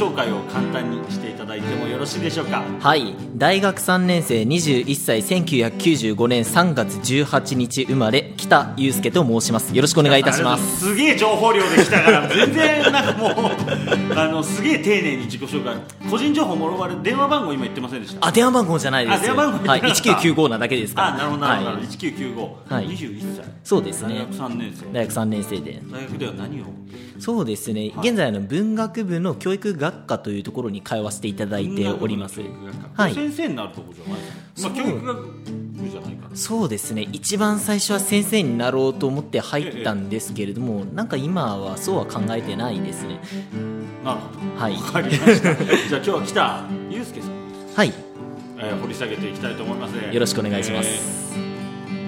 紹介を簡単にしていただいてもよろしいでしょうか？はい。大学3年生21歳1995年3月18日生まれ北祐介と申します。よろしくお願いいたします。すげえ情報量できたから 全然なんかもうあのすげえ丁寧に自己紹介。個人情報もろわれ電話番号今言ってませんでした？あ電話番号じゃないです。あ電話番号はい。かった1995なだけですから。あなるほどなるほど、はい。1995、はい。21歳。そうですね。大学3年生。大学3年生で。大学では何を？そうですね、現在あの文学部の教育学科というところに通わせていただいております。教育学科はい。先生になるとこじゃないですか、まあ、そう教育学部じゃないかなそうですね。一番最初は先生になろうと思って入ったんですけれども、なんか今はそうは考えてないですね。なるほど。はい。わかりました。じゃあ今日は北祐介さん、はい。えー掘り下げていきたいと思います。ねよろしくお願いします。えー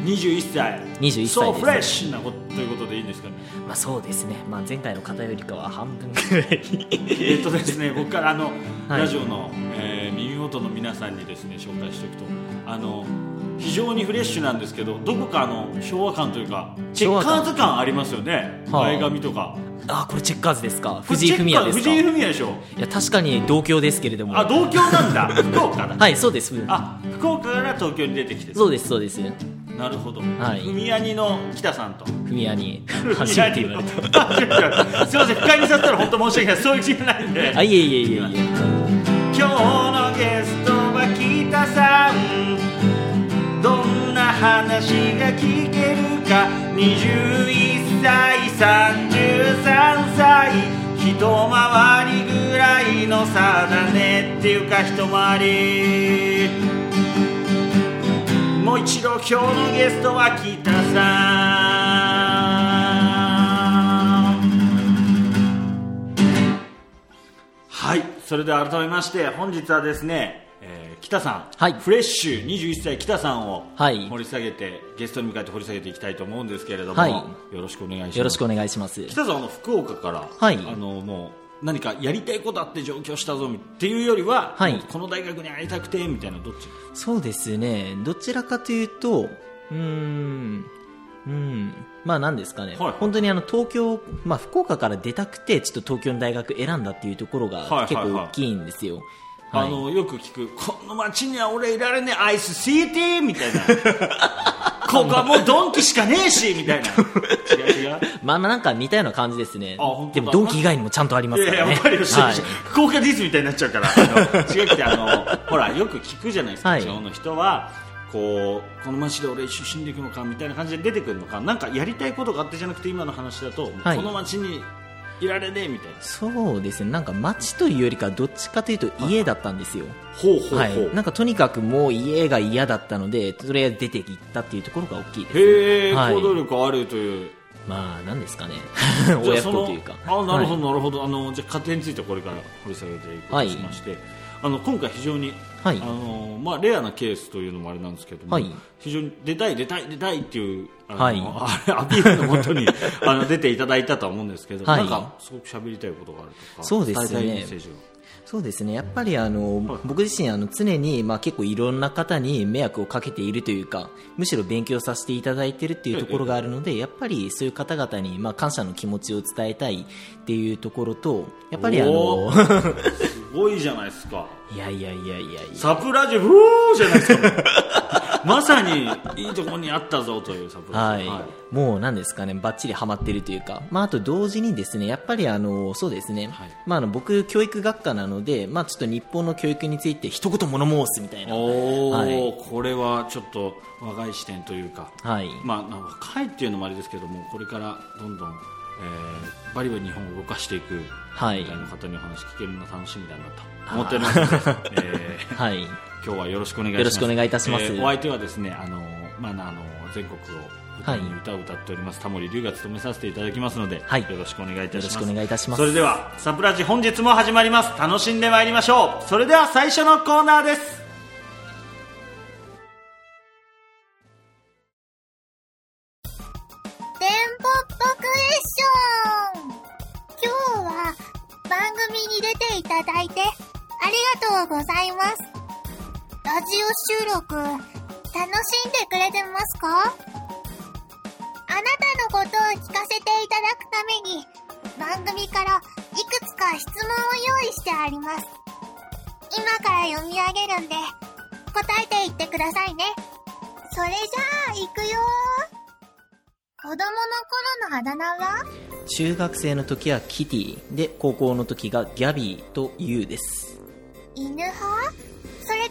21歳。21そう歳フレッシュなことということでいいんですかね。まあそうですね、まあ、前回の方よりかは半分ぐらい。えっとですね、僕からあの、はい。ラジオの、元の皆さんにですね紹介しておくとあの非常にフレッシュなんですけどどこかあの昭和感というかチェッカーズ感ありますよね。はあ。前髪とか。あこれチェッカーズですか？藤井フミヤですか？藤井フミヤでしょ。いや確かに同郷ですけれども。あ同郷なんだ。福岡だ。はいそうです。あ福岡から東京に出てきて。そうですそうです。なるほど、はい。フミヤニの北さんと。フミヤニ。初めて言われた。すいません不快にさせたら本当申し訳ない。そういう気じゃないんで。あいえいえいえいえさんどんな話が聞けるか。21歳33歳一回りぐらいの差だねっていうか一回り。もう一度今日のゲストは北さん。はいそれでは改めまして本日はですね、北さん、はい。フレッシュ21歳北さんをはい。掘り下げて、ゲストに向かって掘り下げていきたいと思うんですけれども、はい。よろしくお願いします。よろしくお願いします。北さんはあの福岡から、はい。あのもう何かやりたいことあって上京したぞっていうよりは、はい。この大学に会いたくてみたいなどっち？そうですね。どちらかというとうーんうん。まあ何ですかね、はい本当にあの東京、まあ、福岡から出たくてちょっと東京の大学選んだっていうところはいはいが結構大きいんですよ、はいあのよく聞くこの街には俺いられねえアイスシティみたいな。ここはもうドンキしかねえしみたいな。違う違う。まあまあなんか似たような感じですね。でもドンキ以外にもちゃんとありますいやいからね福岡ディスみたいになっちゃうから。あの違くてあのほらよく聞くじゃないですか、はい。地方の人はこうこの街で俺出身でいくのかみたいな感じで出てくるのか。なんかやりたいことがあってじゃなくて今の話だと、はい。この街にいられねえみたいな。そうですね。なんか街というよりかどっちかというと家だったんですよ、ほうほうほう、はい、なんかとにかくもう家が嫌だったのでとりあえず出ていったっていうところが大きいですへえ、はい。行動力あるという。まあなんですかね。親子というか。あなるほど、はい。なるほど。あのじゃあ家庭についてこれから掘り下げていくとしまして、あの今回非常に、はい。あのまあ、レアなケースというのもあれなんですけども、はい。非常に出たい出たい出たいっていうはい。アピールのもとに あの出ていただいたとは思うんですけど、はい。なんかすごく喋りたいことがあるとかそうですね。そうですね。やっぱりあの、はい。僕自身あの常に、まあ、結構いろんな方に迷惑をかけているというかむしろ勉強させていただいているっていうところがあるのでやっぱりそういう方々に、まあ、感謝の気持ちを伝えたいっていうところとやっぱりあおの すごいじゃないですか。いやいやいやいやいや。サプラジフーじゃないですかまさにいいところにあったぞというサプラはい、ジ、もうなんですかね、ばっちりハマってるというか、まあ、あと同時にですね、やっぱりあの、そうですね、はい。まあ、あの僕、教育学科なので、まあ、ちょっと日本の教育について一言物申すみたいな、おお、はい。これはちょっと若い視点というか、はい、まあ、若いっていうのもあれですけどもこれからどんどん、えーバリバリ日本を動かしていくはい。みたいな方にお話聞けるの楽しみだなと思っておりますので、えーはい、今日はよろしくお願いします。よろしくお願いいたします。えーお相手はですねあの、まあ、あの全国を舞台に歌を歌っております、タモリ龍が務めさせていただきますので、はい。よろしくお願いいたします。よろしくお願いいたします。それではサプラジ本日も始まります。楽しんでまいりましょう。それでは最初のコーナーです録、楽しんでくれてますか？あなたのことを聞かせていただくために、番組からいくつか質問を用意してあります。今から読み上げるんで、答えていってくださいね。それじゃあ、行くよ子供の頃のあだ名は？中学生の時はキティで高校の時がギャビーとユウです。犬派？そ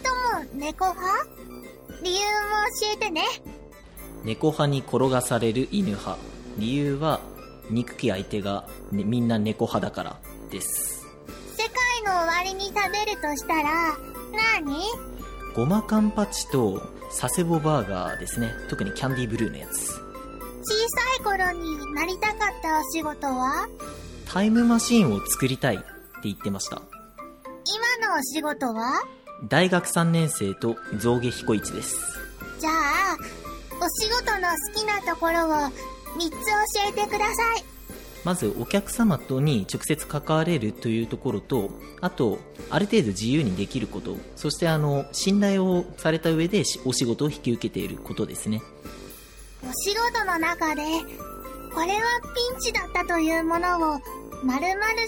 れとも猫派？理由も教えてね。猫派に転がされる犬派。理由は憎き相手が、ねみんな猫派だからです。世界の終わりに食べるとしたら、何？ごまカンパチと佐世保バーガーですね。特にキャンディーブルーのやつ。小さい頃になりたかったお仕事は？タイムマシンを作りたいって言ってました。今のお仕事は？大学3年生と象牙彦一ですじゃあ、お仕事の好きなところを3つ教えてください。まずお客様とに直接関われるというところとあとある程度自由にできることそしてあの信頼をされた上でしお仕事を引き受けていることですねお仕事の中で、これはピンチだったというものを、〇〇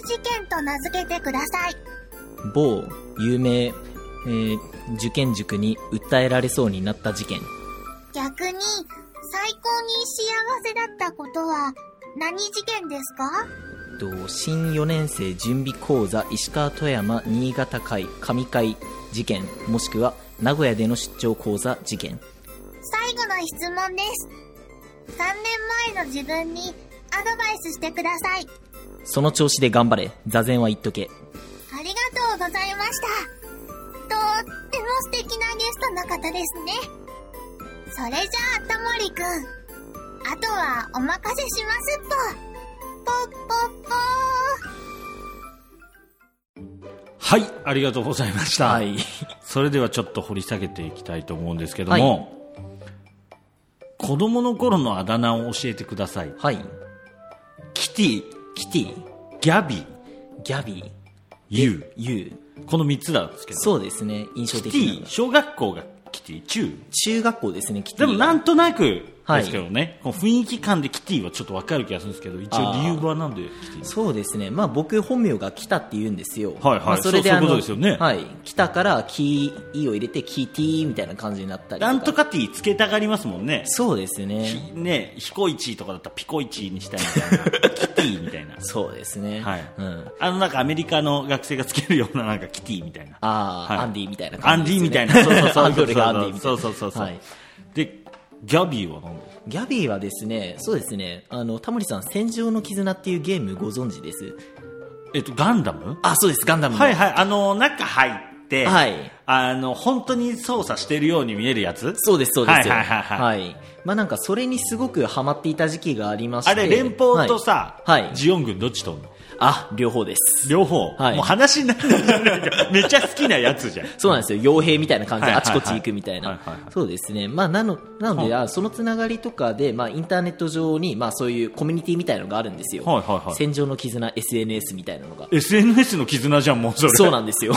事件と名付けてください。某有名、えー受験塾に訴えられそうになった事件逆に、最高に幸せだったことは、何事件ですか？と新4年生準備講座石川富山新潟会上会事件もしくは名古屋での出張講座事件最後の質問です。3年前の自分にアドバイスしてください。その調子で頑張れ座禅は言っとけありがとうございました。とっても素敵なゲストの方ですね。それじゃあ、ともりくん。あとはお任せしますっと。ぽっぽっぽはい、ありがとうございました。はいそれではちょっと掘り下げていきたいと思うんですけども、子供の頃のあだ名を教えてください。はいキティ、キティギャビー、ギャビーユウ。ユウこの3つなんですけど。そうですね印象的なィ、小学校がキティ、中？中学校ですねキティでもなんとなくはいですけどね、この雰囲気感でキティはちょっとわかる気がするんですけど、一応理由はなんでそうですね、まあ、僕、本名が北って言うんですよ、はいはい。まあ、それでそうそういうあのことですよね。はい、北からキーを入れて、キーティーみたいな感じになったりなんとかティつけたがりますもんね。そうですね、ね、ヒコイチとかだったらピコイチにしたいみたいな。キティみたいな。そうですね、はい。うん、あのなんかアメリカの学生がつけるようななんかキティみたいな。ああ、はい。アンディみたいなア感じね、ンディみたいな。そうそうそう。アンドレがアンディみたいな、そうそうそうそう。はい、で、ギャビーは何でギャビーはですね、そうですね、あのタモリさん、戦場の絆っていうゲームご存知です？えっと、ガンダム？あ、そうです、ガンダムの。はいはい。あの、中入って、はい。あの、本当に操作してるように見えるやつ？そうです、そうです。よ。はいはいはいはい。はい。まあなんか、それにすごくハマっていた時期がありまして。あれ、連邦とさ、はい。はい。ジオン軍どっちとんの？あ、両方です。両方？はいもう話になるじゃないか。めっちゃ好きなやつじゃん。そうなんですよ。傭兵みたいな感じではいはいはいあちこち行くみたいな。はいはいはいそうですね。まあ、なの、なので、あそのつながりとかで、まあ、インターネット上に、まあ、そういうコミュニティみたいなのがあるんですよ。はいはいはい戦場の絆 SNS みたいなのが。SNS の絆じゃん、もうそれ。そうなんですよ。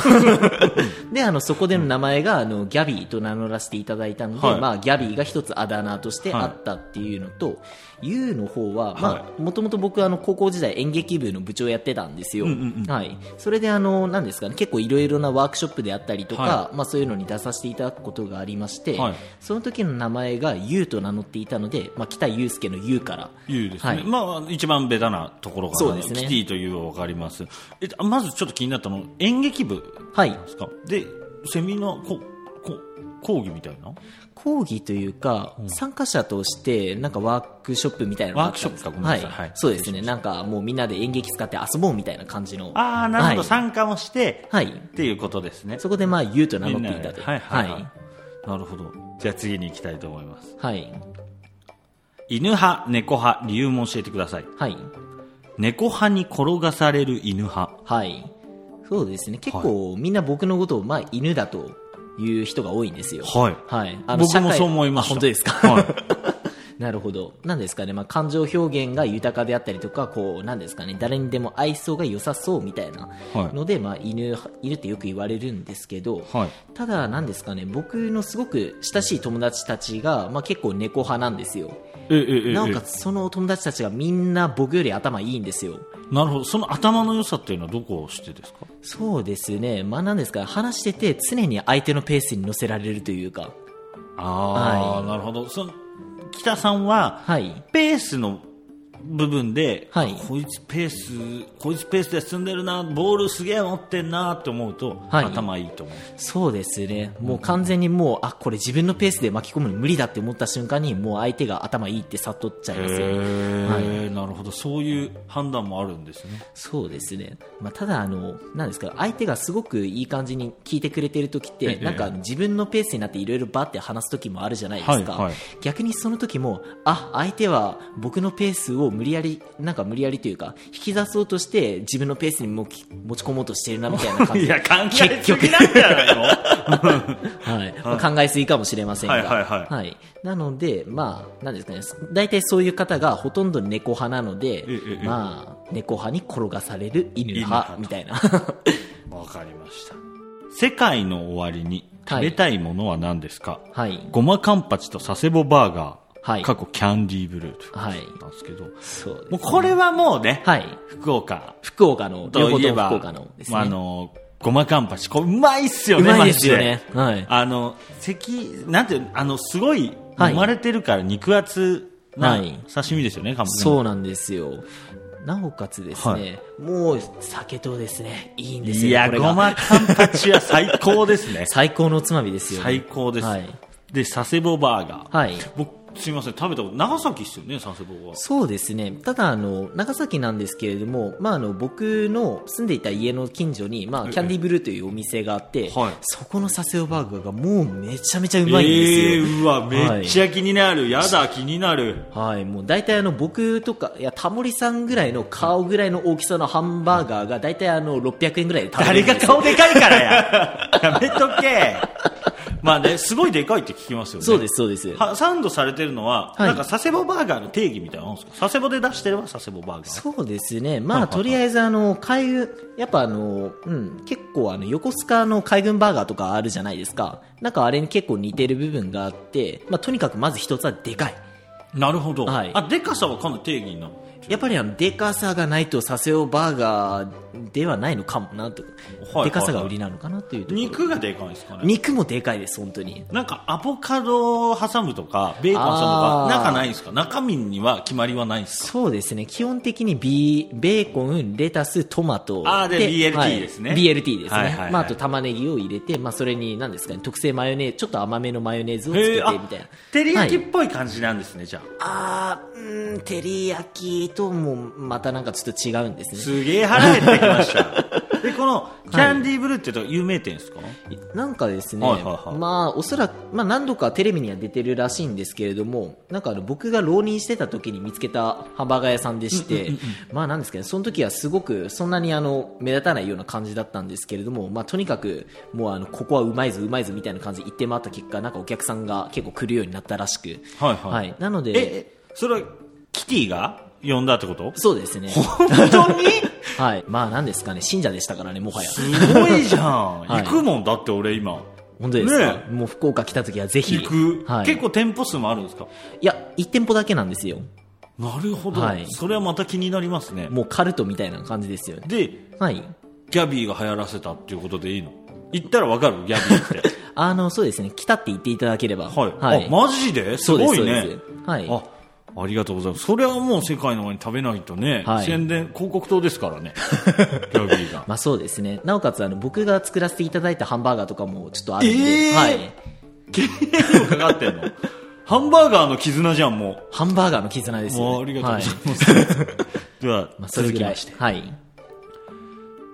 で、あの、そこでの名前が、あの、ギャビーと名乗らせていただいたので、はいまあ、ギャビーが一つあだ名としてあったっていうのと、ユウの方は、まはあ、もともと僕、あの、高校時代演劇部の部長やってたんですよ。はい。それで、あの、なんですかね、結構いろいろなワークショップであったりとか、はまあ、そういうのに出させていただくことがありまして、はいその時の名前がユウと名乗っていたので、まあ、北祐介のユウから、言うですね。はいまあ、一番ベタなところが、そうですねキティというはわかります。えまずちょっと気になったの、演劇部はい。ですか？で、セミナー、ここ講義みたいな？講義というか、参加者として、なんかワークショップみたいなワークショップかごめんなさいはいはいそうですね。なんかもうみんなで演劇使って遊ぼうみたいな感じの。ああ、なるほど、はい参加もして、はい。っていうことですね。そこでまあ、ユウと名乗っていたと。はいはい、はいはい。なるほど。じゃあ次に行きたいと思います。はい。犬派、猫派、理由も教えてください。はい。猫派に転がされる犬派。はい。そうですね。結構、みんな僕のことを、まあ、犬だという人が多いんですよ。はいはい。僕も社会そう思いましたあ本当ですか？はい なるほど。なんですかね、まあ、感情表現が豊かであったりとか、こう、なんですかね、誰にでも愛想が良さそうみたいなはいので、まあ、犬、犬ってよく言われるんですけど、はいただ、なんですかね、僕のすごく親しい友達たちが、まあ、結構猫派なんですよ。ええええなおかつ、その友達たちがみんな僕より頭いいんですよ。なるほどその頭の良さっていうのはどこをしてですか？そうですね、まあ、なんですか、話してて常に相手のペースに乗せられるというか、ああ、はい。なるほど。その北さんは、はい。ペースの部分で、はい。こいつペースこいつペースで進んでるなボールすげえ持ってんなって思うと、はい。頭いいと思う。そうですね。もう完全にもう、あ、これ自分のペースで巻き込むの無理だって思った瞬間に、もう相手が頭いいって悟っちゃいますよ。へはい。え、なるほど。そういう判断もあるんですね。そうですね。まあ、ただ、あの、なんですか、相手がすごくいい感じに聞いてくれてる時って、ええ。なんか自分のペースになっていろいろバって話す時もあるじゃないですか。はいはい。逆にその時も、あ、相手は僕のペースを無理やり、なんか無理やりというか、引き出そうとして自分のペースにもき持ち込もうとしてるなみたいな感じで。いや考えすぎなんじゃないの？はい。まあ考えすぎかもしれませんが。はいはいはいなので、まあ、なんですかね。大体そういう方がほとんど猫派なので、まあ、猫派に転がされる犬派犬みたいな。わかりました世界の終わりに食べたいものは何ですか、はい。ごまカンパチと佐世保バーガー、はい過去キャンディーブルーとはい。なんですけど、そうです、もうこれはもうね、はい。福岡福岡の、といえば、福岡のですね。まあ、あの、ごまカンパチ、これうまいっすようね、まいですよね。はい。あの、関、なんていうのあの、すごい、はい揉まれてるから肉厚なはい刺身ですよね、カンパチ。そうなんですよ。なおかつですね、もう酒とですね、いいんですよ、いや、これがごまカンパチは最高ですね。最高のおつまみですよ、ね。最高です。はい。で、佐世保バーガー。はい。僕、すみません、食べたこと、長崎っすよね、佐世保は。そうですね。ただ、あの、長崎なんですけれども、まあ、あの、僕の住んでいた家の近所に、まあ、キャンディーブルーというお店があって、はいそこのサセオバーガーがもうめちゃめちゃうまいんですよ。えー、うわ、めっちゃ気になる。やだ、気になる。はい、もう大体あの僕とか、いや、タモリさんぐらいの顔ぐらいの大きさのハンバーガーが大体あの600円ぐらいで食べ誰がれるんですよ顔でかいからや。やめとけ。まあね、すごいでかいって聞きますよね。そうです、そうです。はサンドされてるのは、はいなんか佐世保バーガーの定義みたいなのあるんですか？佐世保で出してれば佐世保バーガー。そうですね。まあ、とりあえず、あの、海軍、やっぱあの、うん、結構あの、横須賀の海軍バーガーとかあるじゃないですか。なんかあれに結構似てる部分があって、まあ、とにかくまず一つはでかい。なるほど。はいあ、でかさはかなり定義になる。やっぱりあの、でかさがないと、サセオバーガーではないのかもなと。はいでかさが売りなのかなという。肉がでかいんですかね。肉もでかいです、本当に。なんかアボカドを挟むとか、ベーコン挟むとか、あー中ないんですか？中身には決まりはないんですか？そうですね。基本的にビベーコン、レタス、トマト。あーで BLT はいですね BLT ですね。はいはいはいまあ、あと玉ねぎを入れて、まあ、それに何ですかね、特製マヨネーズ、ちょっと甘めのマヨネーズをつけて、みたいな。照り焼きっはいぽい感じなんですね、じゃあ。あー、うーん、照り焼きともまたなんかちょっと違うんですね。すげえ腹減ってきました。で、この、キャンディーブルーって言うと有名店ですか、なんかですね、はいはいはい。まあ、おそらく、まあ、何度かテレビには出てるらしいんですけれども、なんかあの僕が浪人してた時に見つけたハンバーガー屋さんでして、まあなんですけど、その時はすごくそんなにあの目立たないような感じだったんですけれども、まあとにかく、もうあの、ここはうまいぞうまいぞみたいな感じで言って回った結果、なんかお客さんが結構来るようになったらしく、はい。はい。なので、え、それは、キティが？呼んだってこと？そうですね。本当に？はい。まあなんですかね、信者でしたからね、もはや。すごいじゃん。はい行くもんだって俺今。本当ですか、ねもう福岡来た時はぜひ。行く、はい。結構店舗数もあるんですか？いや、1店舗だけなんですよ。なるほど、はいそれはまた気になりますね。もうカルトみたいな感じですよね。で、はい。ギャビーが流行らせたっていうことでいいの？言ったらわかる？ギャビーって。あの、そうですね。来たって言っていただければ。はい。あ、マジで？すそうですごいね。はい。あ、ありがとうございます。それはもう世界の前に食べないとね、はい宣伝、広告塔ですからね。ギャビーが。まあそうですね。なおかつ、あの、僕が作らせていただいたハンバーガーとかもちょっとあるんで、えー？はい。経営にもかかってんの？ハンバーガーの絆じゃん、もハンバーガーの絆ですう。よ、ね。あありがとうございはます。では、まあ、それぐらい続きまして。はい。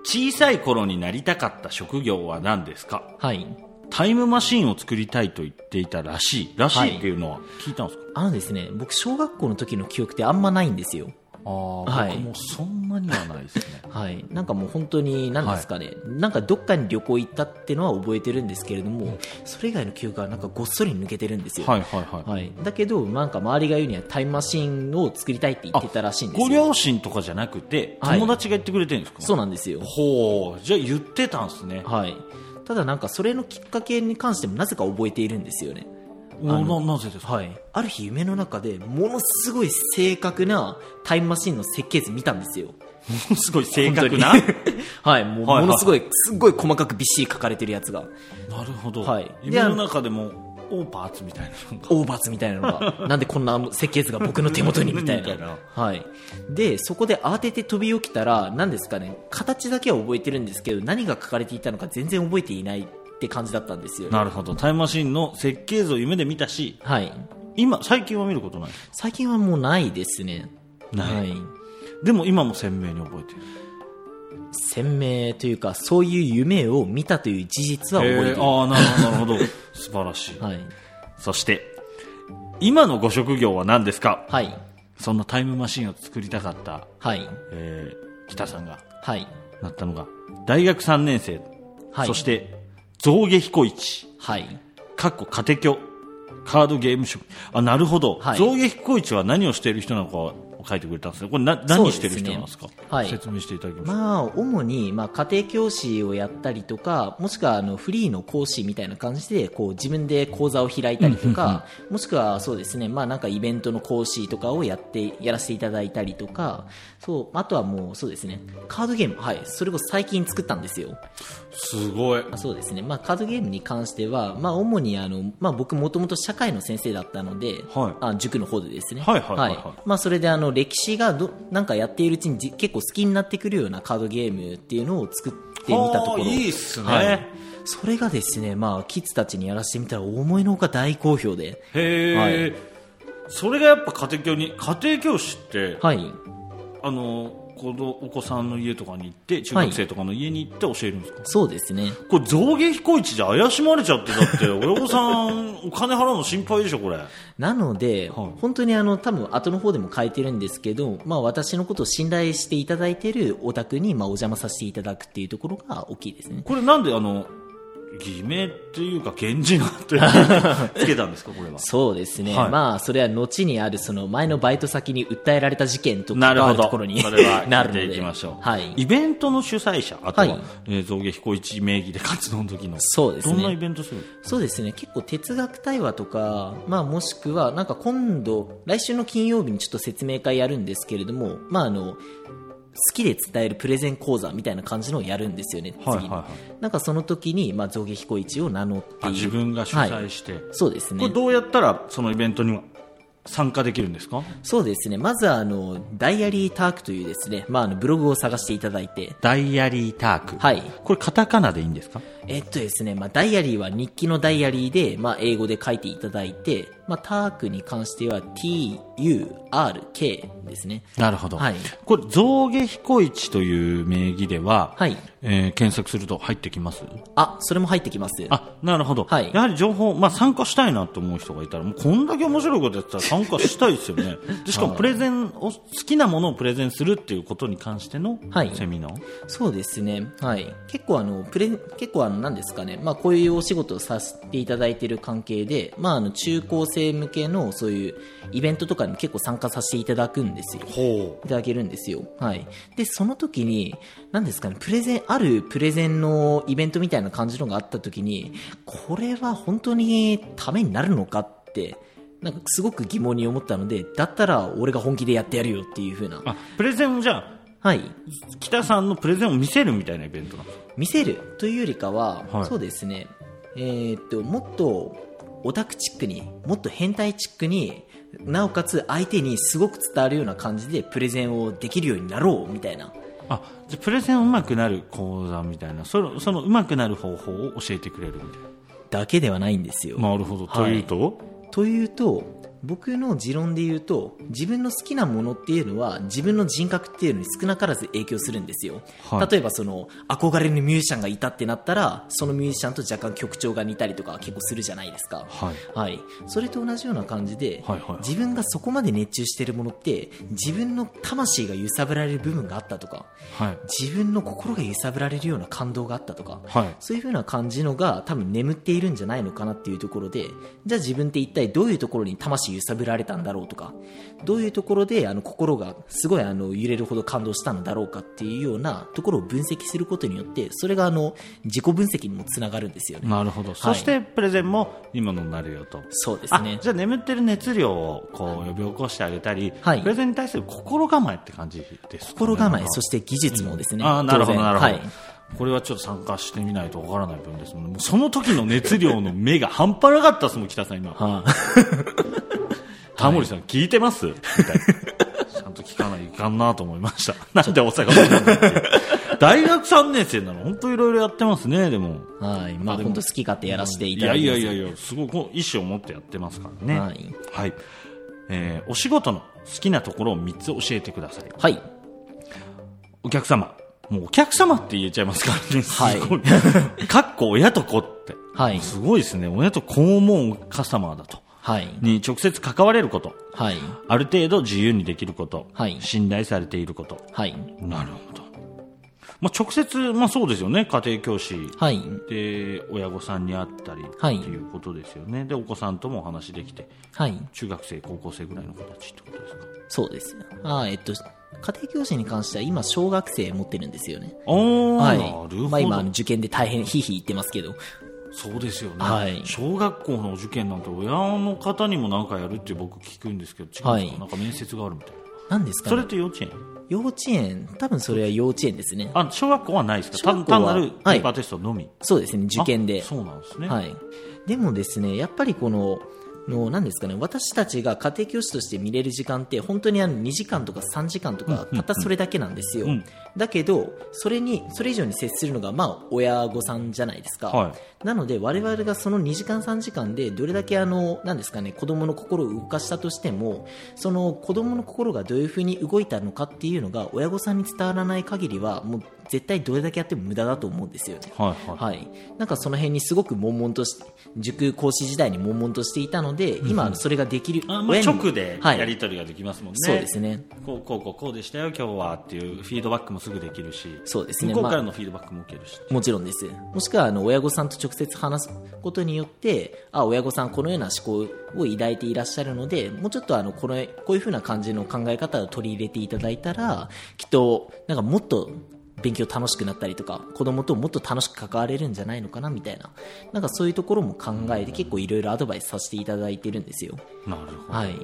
小さい頃になりたかった職業は何ですか？はい。タイムマシンを作りたいと言っていたらしい。らしいっていうのは聞いたんですか、あのですね、僕、小学校の時の記憶ってあんまないんですよ。ああ、はい。僕もそんなにはないですね。はい、なんかもう本当に何ですかね、なんかどっかに旅行行ったっていうのは覚えてるんですけれども、それ以外の記憶がなんかごっそり抜けてるんですよ、はいはいはい、はい、だけど、なんか周りが言うにはタイムマシンを作りたいって言ってたらしいんですごよ。両親とかじゃなくてはい。友達が言ってくれてるんですか、そうなんですよ。ほう。じゃあ言ってたんですね、はい。ただなんかそれのきっかけに関してもなぜか覚えているんですよね。おななぜですか、はい。ある日夢の中でものすごい正確なタイムマシンの設計図見たんですよ。すごい正確な？はい、もうはいはいものすごい、すっごい細かくびっしり書かれてるやつが。なるほど、はい夢の中でもオーパーツみたいなのがオーバーツみたいなのが、なんでこんな設計図が僕の手元にみたいな。はい。で、そこで慌てて飛び起きたら、何ですかね、形だけは覚えてるんですけど、何が書かれていたのか全然覚えていないって感じだったんですよ。なるほどタイムマシンの設計図を夢で見たしはい。今最近は見ることない？最近はもうないですね。ないはい。でも今も鮮明に覚えている鮮明というか、そういう夢を見たという事実は覚えている。えーああなるほど 素晴らしい、はい。そして今のご職業は何ですか？はい。そんなタイムマシンを作りたかった、はい。えー北さんがはい。なったのが大学3年生、はいそして象牙彦一はい。かっこ家庭教カードゲーム職あなるほど、はい象牙彦一は何をしている人なのかを書いてくれたんですね。これな何している人なんですか？ね。はい。説明していただきましょう、まあ、主に、まあ、家庭教師をやったりとか、もしくは、あの、フリーの講師みたいな感じで、こう、自分で講座を開いたりとか、もしくは、そうですね、まあ、なんかイベントの講師とかをやって、やらせていただいたりとか、そう、あとはもう、そうですね、カードゲーム、はい、それこそ最近作ったんですよ。すごい。あそうですね、まあ、カードゲームに関しては、まあ、主にあの、まあ、僕もともと社会の先生だったので、はい。あ塾の方でですね、はいはいはい。はい。まあ、それであの歴史がどなんかやっているうちにじ結構好きになってくるようなカードゲームっていうのを作ってみたところ。はあいいっすね。はい。それがですね、まあ、キッズたちにやらせてみたら思いのほか大好評で、へえ、はい。それがやっぱ家庭教に家庭教師って、はい、あの子どお子さんの家とかに行って中学生とかの家に行って教えるんですか、そうですね。これ象牙彦一じゃ怪しまれちゃってだって 親御さんお金払うの心配でしょこれなので、はい本当にあの多分後の方でも書いてるんですけど、まあ、私のことを信頼していただいているお宅にまあお邪魔させていただくっていうところが大きいですね。これなんであの偽名っていうか源氏名ってつけたんですかこれは？そうですね、はい。まあそれは後にあるその前のバイト先に訴えられた事件となるほど。関わるところにそれは なるので。いきましょう、はい、イベントの主催者あとは、はい。えー象牙彦一名義で活動の時のそうですね。どんなイベントするそうですね。結構哲学対話とか、まあ、もしくはなんか今度来週の金曜日にちょっと説明会やるんですけれども、まあ、あの好きで伝えるプレゼン講座みたいな感じのをやるんですよね、次にはいはい。はいなんかその時に、まあ、象牙彦一を名乗って自分が主催して、はい。そうですね。これどうやったらそのイベントには参加できるんですか？そうですね。まずはあのダイアリータークというですね、まあ、あのブログを探していただいて。ダイアリーターク。はい。これカタカナでいいんですか？えっとですね、まあ、ダイアリーは日記のダイアリーで、まあ、英語で書いていただいて、まあ、タークに関しては T-U-R-K ですね。なるほど、はいこれ象牙彦一という名義では、はいえー検索すると入ってきます？あ、それも入ってきます。あなるほど、はいやはり情報、まあ、参加したいなと思う人がいたらもうこんだけ面白いことやってたら参加したいですよね でしかもプレゼンを好きなものをプレゼンするっていうことに関してのはいセミナー、そうですね。はい。結構あの、プレ、結構あの、何ですかね。まあ、こういうお仕事をさせていただいている関係で、まあ、あの、中高生向けのそういうイベントとかに結構参加させていただくんですよ。ほいただけるんですよ。はい。で、その時に、何ですかね、プレゼン、あるプレゼンのイベントみたいな感じのがあった時に、これは本当にためになるのかって、なんかすごく疑問に思ったので、だったら俺が本気でやってやるよっていう風な。あプレゼンをじゃあはい。北さんのプレゼンを見せるみたいなイベントなんですか見せるというよりかは、はいそうですね、えーっと、もっとオタクチックに、もっと変態チックに、なおかつ相手にすごく伝わるような感じでプレゼンをできるようになろうみたいな。あじゃあプレゼンうまくなる講座みたいなそのそのうまくなる方法を教えてくれるみたいだけではないんですよ。ななるほどとはいいうと、というと、僕の持論で言うと自分の好きなものっていうのは自分の人格っていうのに少なからず影響するんですよ、はい。例えばその憧れのミュージシャンがいたってなったらそのミュージシャンと若干曲調が似たりとか結構するじゃないですか。はい。はい、それと同じような感じで、はいはい。自分がそこまで熱中しているものって自分の魂が揺さぶられる部分があったとかはい。自分の心が揺さぶられるような感動があったとか、はい。そういう風な感じのが多分眠っているんじゃないのかなっていうところでじゃあ自分って一体どういうところに魂揺さぶられたんだろうとかどういうところであの心がすごいあの揺れるほど感動したのだろうかっていうようなところを分析することによってそれがあの自己分析にもつながるんですよね。なるほど、そしてプレゼンも今のになるよと。あそうですね。じゃあ眠ってる熱量をこう呼び起こしてあげたり、はい。プレゼンに対する心構えって感じですか、ね、心構えそして技術もですね、あーなるほどなるほど、はい。これはちょっと参加してみないとわからない部分です。もんねもうその時の熱量の目が半端なかったですもん北さん今。は タモリさん聞いてます？みたいな。ちゃんと聞かないかんなと思いました。なんで大阪弁なんだって大学3年生なの？本当いろいろやってますねでも。い、はい、まあ本当好き勝手やらせていいやただいてます。いやいやいやすごいこう意思を持ってやってますからね。はい、はい。えーお仕事の好きなところを3つ教えてください。はい。お客様。もうお客様って言えちゃいますからね。すはい。ごい。かっこ親と子って。はい。すごいですね。親と子を思うカスタマーだと。はいに直接関われること。はいある程度自由にできること。はい信頼されていること。はいなるほど。まあ、直接、まあそうですよね。家庭教師。はいで、親御さんに会ったり。はいっていうことですよね。で、お子さんともお話できて。はい中学生、高校生ぐらいの子たちってことですか？そうですあーえっと家庭教師に関しては今小学生持ってるんですよねはいなるほど。まあ今受験で大変ひいひい言ってますけどそうですよね、はい。小学校の受験なんて親の方にも何かやるって僕聞くんですけど違うんですか、はいなんか面接があるみたいな。何ですかそれねって幼稚園？幼稚園。多分それは幼稚園ですね。あ小学校はないですか？単単なるペはい。ーパーテストのみ、そうですね。受験で。あそうなんですね、はい、でもですねやっぱりこのの何ですかね私たちが家庭教師として見れる時間って本当にあの2時間とか3時間とかたったそれだけなんですよ、うん。だけどそれにそれ以上に接するのがまあ親御さんじゃないですか、はい。なので我々がその2時間3時間でどれだけあの何ですかね子供の心を動かしたとしてもその子供の心がどういうふうに動いたのかっていうのが親御さんに伝わらない限りはもう絶対どれだけやっても無駄だと思うんですよ。ねはいはい。はい、なんかその辺にすごく悶々とし塾講師時代に悶々としていたので、今それができるあまあ、直ではい。やり取りができますもんね、そうですね。こうこうこうこうでしたよ今日はっていうフィードバックもすぐできるし。そうですね。向こうからまのフィードバックも受けるし、もちろんです。もしくはあの親御さんと直接話すことによってあ親御さんこのような思考を抱いていらっしゃるのでもうちょっとあのこのこういうふうな感じの考え方を取り入れていただいたらきっとなんかもっと勉強楽しくなったりとか子供ともっと楽しく関われるんじゃないのかなみたいな。なんかそういうところも考えて結構いろいろアドバイスさせていただいてるんですよ。なるほど、はい。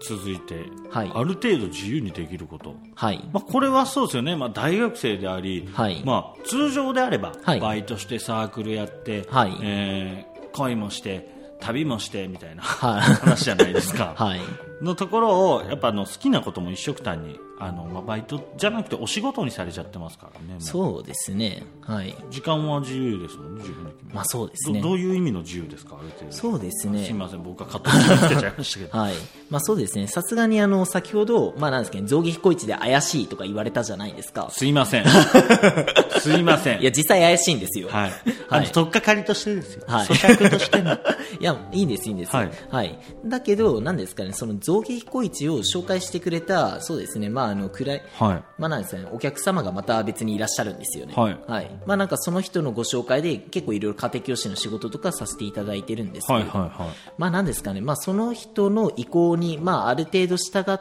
続いて、はい。ある程度自由にできること。はい。まあ、これはそうですよね、まあ、大学生であり、はい。まあ、通常であれば、はい。バイトしてサークルやって、はい。えー恋もして旅もしてみたいなはい。話じゃないですか、はい。のところをやっぱあの好きなことも一緒くたにあの、まあ、バイトじゃなくてお仕事にされちゃってますからねそうですね。はい。時間は自由ですもんね自分で決めるまあそうですね。どどういう意味の自由ですかある程度。そうですね。すみません僕は勝手につけちゃいましたけど。はい。まあそうですね。さすがにあの、先ほど、まあなんですかね、象牙彦市で怪しいとか言われたじゃないですか。すいません。すいません。いや、実際怪しいんですよ。はい、はい。あの取っかかりとしてですよ、はい。咀嚼としての いや、いいんです、いいんです。はい。はい。だけど、なんですかね、その象牙彦市を紹介してくれた、そうですね、まああの、暗い、はい。まあなんですかね、お客様がまた別にいらっしゃるんですよね。はい。まあなんかその人のご紹介で結構いろいろ家庭教師の仕事とかさせていただいてるんですけど、はいはいはい。まあなんですかね、まあその人の意向に、まあある程度従っ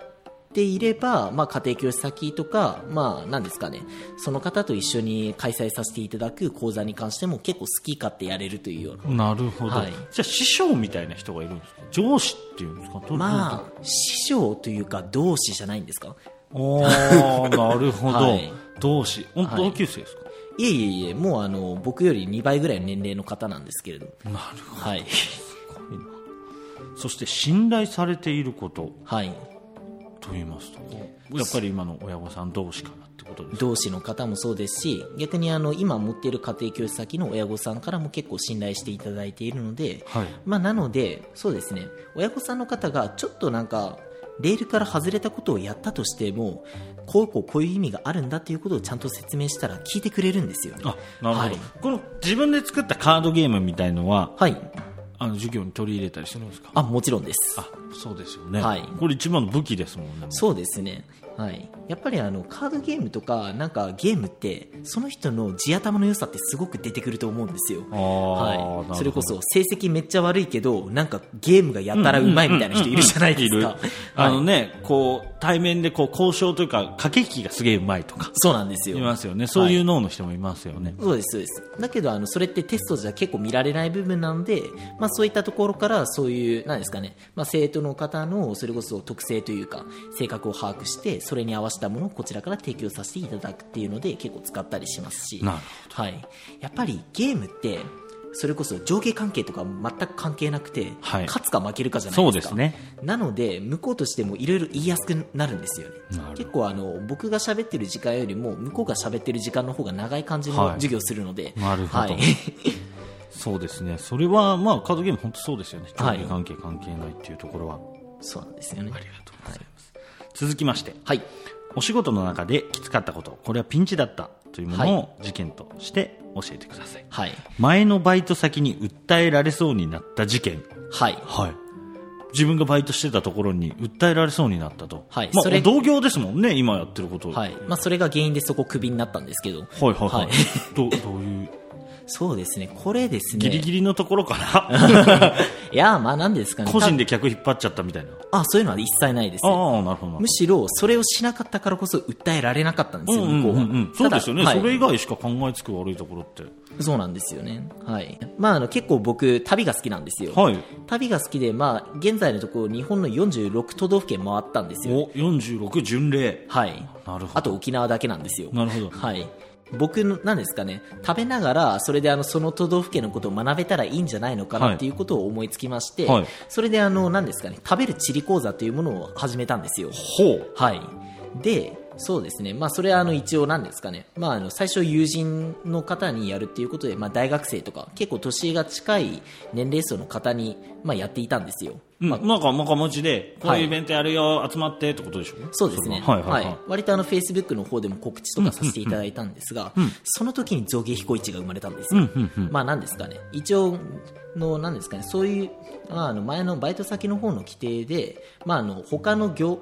ていれば、まあ家庭教師先とか、まあなんですかね、その方と一緒に開催させていただく講座に関しても結構好き勝手やれるというような。なるほど、はい。じゃあ師匠みたいな人がいるんですか？上司っていうんですか？どまあ、師匠というか同志じゃないんですか？どああ なるほど、はい同志ほんはい同級生ですか、いえいえいえ、もうあの、僕より2倍ぐらいの年齢の方なんですけれど。なるほはい。どそして信頼されていること。はい。と言いますとやっぱり今の親御さん同士からってことですか？同士の方もそうですし逆にあの今持っている家庭教師先の親御さんからも結構信頼していただいているので、はい。まあ、なのでそうですね。親御さんの方がちょっとなんかレールから外れたことをやったとしてもこうこうこういう意味があるんだっていうことをちゃんと説明したら聞いてくれるんですよね。あなるほど、はい。この自分で作ったカードゲームみたいのははい。あの授業に取り入れたりしてるんですか？あもちろんです。あそうですよね、はいこれ一番の武器ですもんねそうですね。はい。やっぱりあの、カードゲームとか、なんかゲームって、その人の地頭の良さってすごく出てくると思うんですよ。はい。それこそ、成績めっちゃ悪いけど、なんかゲームがやたらうまいみたいな人いるじゃないですか。あのはいね、こう対面でこう交渉というか駆け引きがすげえうまいとかそうなんですよ。いますよねそういう脳の人もいますよね、そうです、そうです。だけど、あの、それってテストじゃ結構見られない部分なので、まあそういったところから、そういう、なんですかね、まあ生徒の方の、それこそ特性というか、性格を把握して、それに合わせたものをこちらから提供させていただくっていうので、結構使ったりしますし、はい。やっぱりゲームって、それこそ上下関係とか全く関係なくて、はい。勝つか負けるかじゃないですか。ね。なので、向こうとしてもいろいろ言いやすくなるんですよね。結構あの、僕が喋ってる時間よりも、向こうが喋ってる時間の方が長い感じのはい。授業をするので、なるほど。はい。そうですねそれはまあカードゲーム本当そうですよね上はい下関係関係ないっていうところは、そうなんですよね。ありがとうございます、続きましてはい。お仕事の中できつかったことこれはピンチだったというものを事件として教えてください、はい。前のバイト先に訴えられそうになった事件はい。はい。自分がバイトしてたところに訴えられそうになったと。まあはいそれ、同業ですもんね、今やってること。はい。まあ、それが原因でそこクビになったんですけど。はいはいはい。はいどどういう、そうですね。これですね。ギリギリのところかな？いや、まあ、なんですかね。個人で客引っ張っちゃったみたいな。あ、そういうのは一切ないです。ああ、なるほどなむ。しろ、それをしなかったからこそ訴えられなかったんですよ、うんうん向こうは。うんうん、そうですよね、ただそれ以外しか考えつく悪いところって。そうなんですよね。はい。まあ、あの、結構僕、旅が好きなんですよ。はい。旅が好きで、まあ、現在のところ、日本の46都道府県回ったんですよ。お、46巡礼。はい。なるほど。あと沖縄だけなんですよ。なるほど。はい。僕の、なんですかね、食べながら、それであの、その都道府県のことを学べたらいいんじゃないのかはないっていうことを思いつきまして、はいそれであの、なんですかね、食べる地理講座というものを始めたんですよ。はい。で、そうですね。まあ、それはあの、一応なんですかね。まあ、あの、最初友人の方にやるっていうことで、まあ、大学生とか、結構年が近い年齢層の方に、まあ、やっていたんですよ。うん、まあなんか、なんか持ちで、こういうイベントやるよ、集まってってことでしょそうですね。れははいはいはい。割とあの、Facebook の方でも告知とかさせていただいたんですが、その時に造形彦一が生まれたんですよ。まあ、なんですかね。一応、の、なんですかね、そういう、まあ、あの、前のバイト先の方の規定で、まあ、あの、他の業、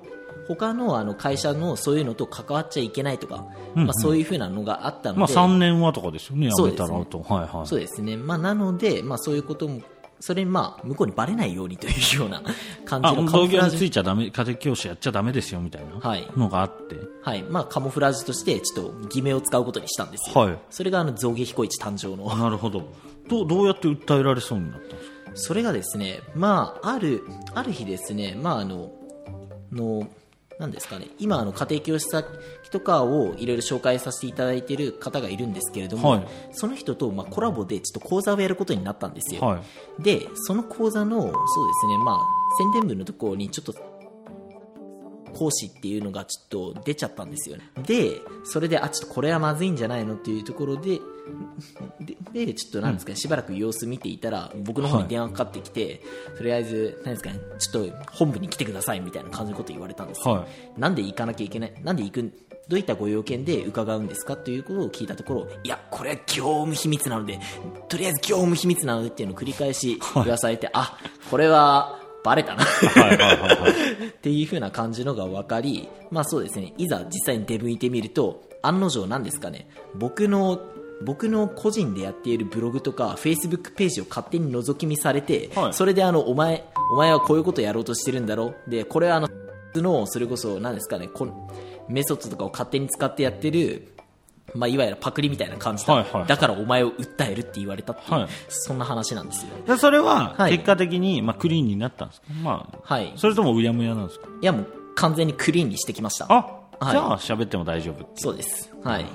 他のあの会社のそういうのと関わっちゃいけないとか、まあ、そういうふうなのがあったので、まあ3年はとかですよね、辞めたらそうあと。はいはい。そうですね。まあ、なので、まあ、そういうことも、それにまあ、向こうにバレないようにというような 感じあ、のカモフラージュ。ついちゃダメ、家庭教師やっちゃダメですよみたいなはいのがあって。はい。まあ、カモフラージュとして、ちょっと偽名を使うことにしたんですよ。はいそれが、あの、造形彦一誕生の。なるほど。どう、どうやって訴えられそうになったんですか？それがですね、まあ、ある、ある日ですね、まあ、あの、の、なんですかね、今、あの、家庭教師先とかをいろいろ紹介させていただいている方がいるんですけれども、はいその人と、まあ、コラボでちょっと講座をやることになったんですよ。はい。で、その講座の、そうですね、まあ、宣伝文のところにちょっと、講師っていうのがちょっと出ちゃったんですよね。で、それで、あ、ちょっとこれはまずいんじゃないのっていうところで、で、でちょっとなんですかね、しばらく様子見ていたら、僕の方に電話かかってきて、とりあえず、なんですかね、ちょっと本部に来てくださいみたいな感じのこと言われたんですよ。はいなんで行かなきゃいけない、なんで行く、どういったご用件で伺うんですかということを聞いたところ、いや、これは業務秘密なので、とりあえず業務秘密なのでっていうのを繰り返し言わされて、あ、これはバレたな。はいはいはいはい。っていう風な感じのが分かり、まあそうですね、いざ実際に出向いてみると、案の定なんですかね、僕の、僕の個人でやっているブログとか、Facebook ページを勝手に覗き見されて、はい。それであの、お前、お前はこういうことやろうとしてるんだろで、これはあの、の、それこそ、何ですかね、このメソッドとかを勝手に使ってやってる、まあ、いわゆるパクリみたいな感じだ、はいはいだからお前を訴えるって言われたっていう、はいそんな話なんですよ。でそれは、はい結果的に、まあ、クリーンになったんですか？まあ、はい。それともうやむやなんですか？いや、もう完全にクリーンにしてきました。あ、はいじゃあ喋っても大丈夫そうです。はい。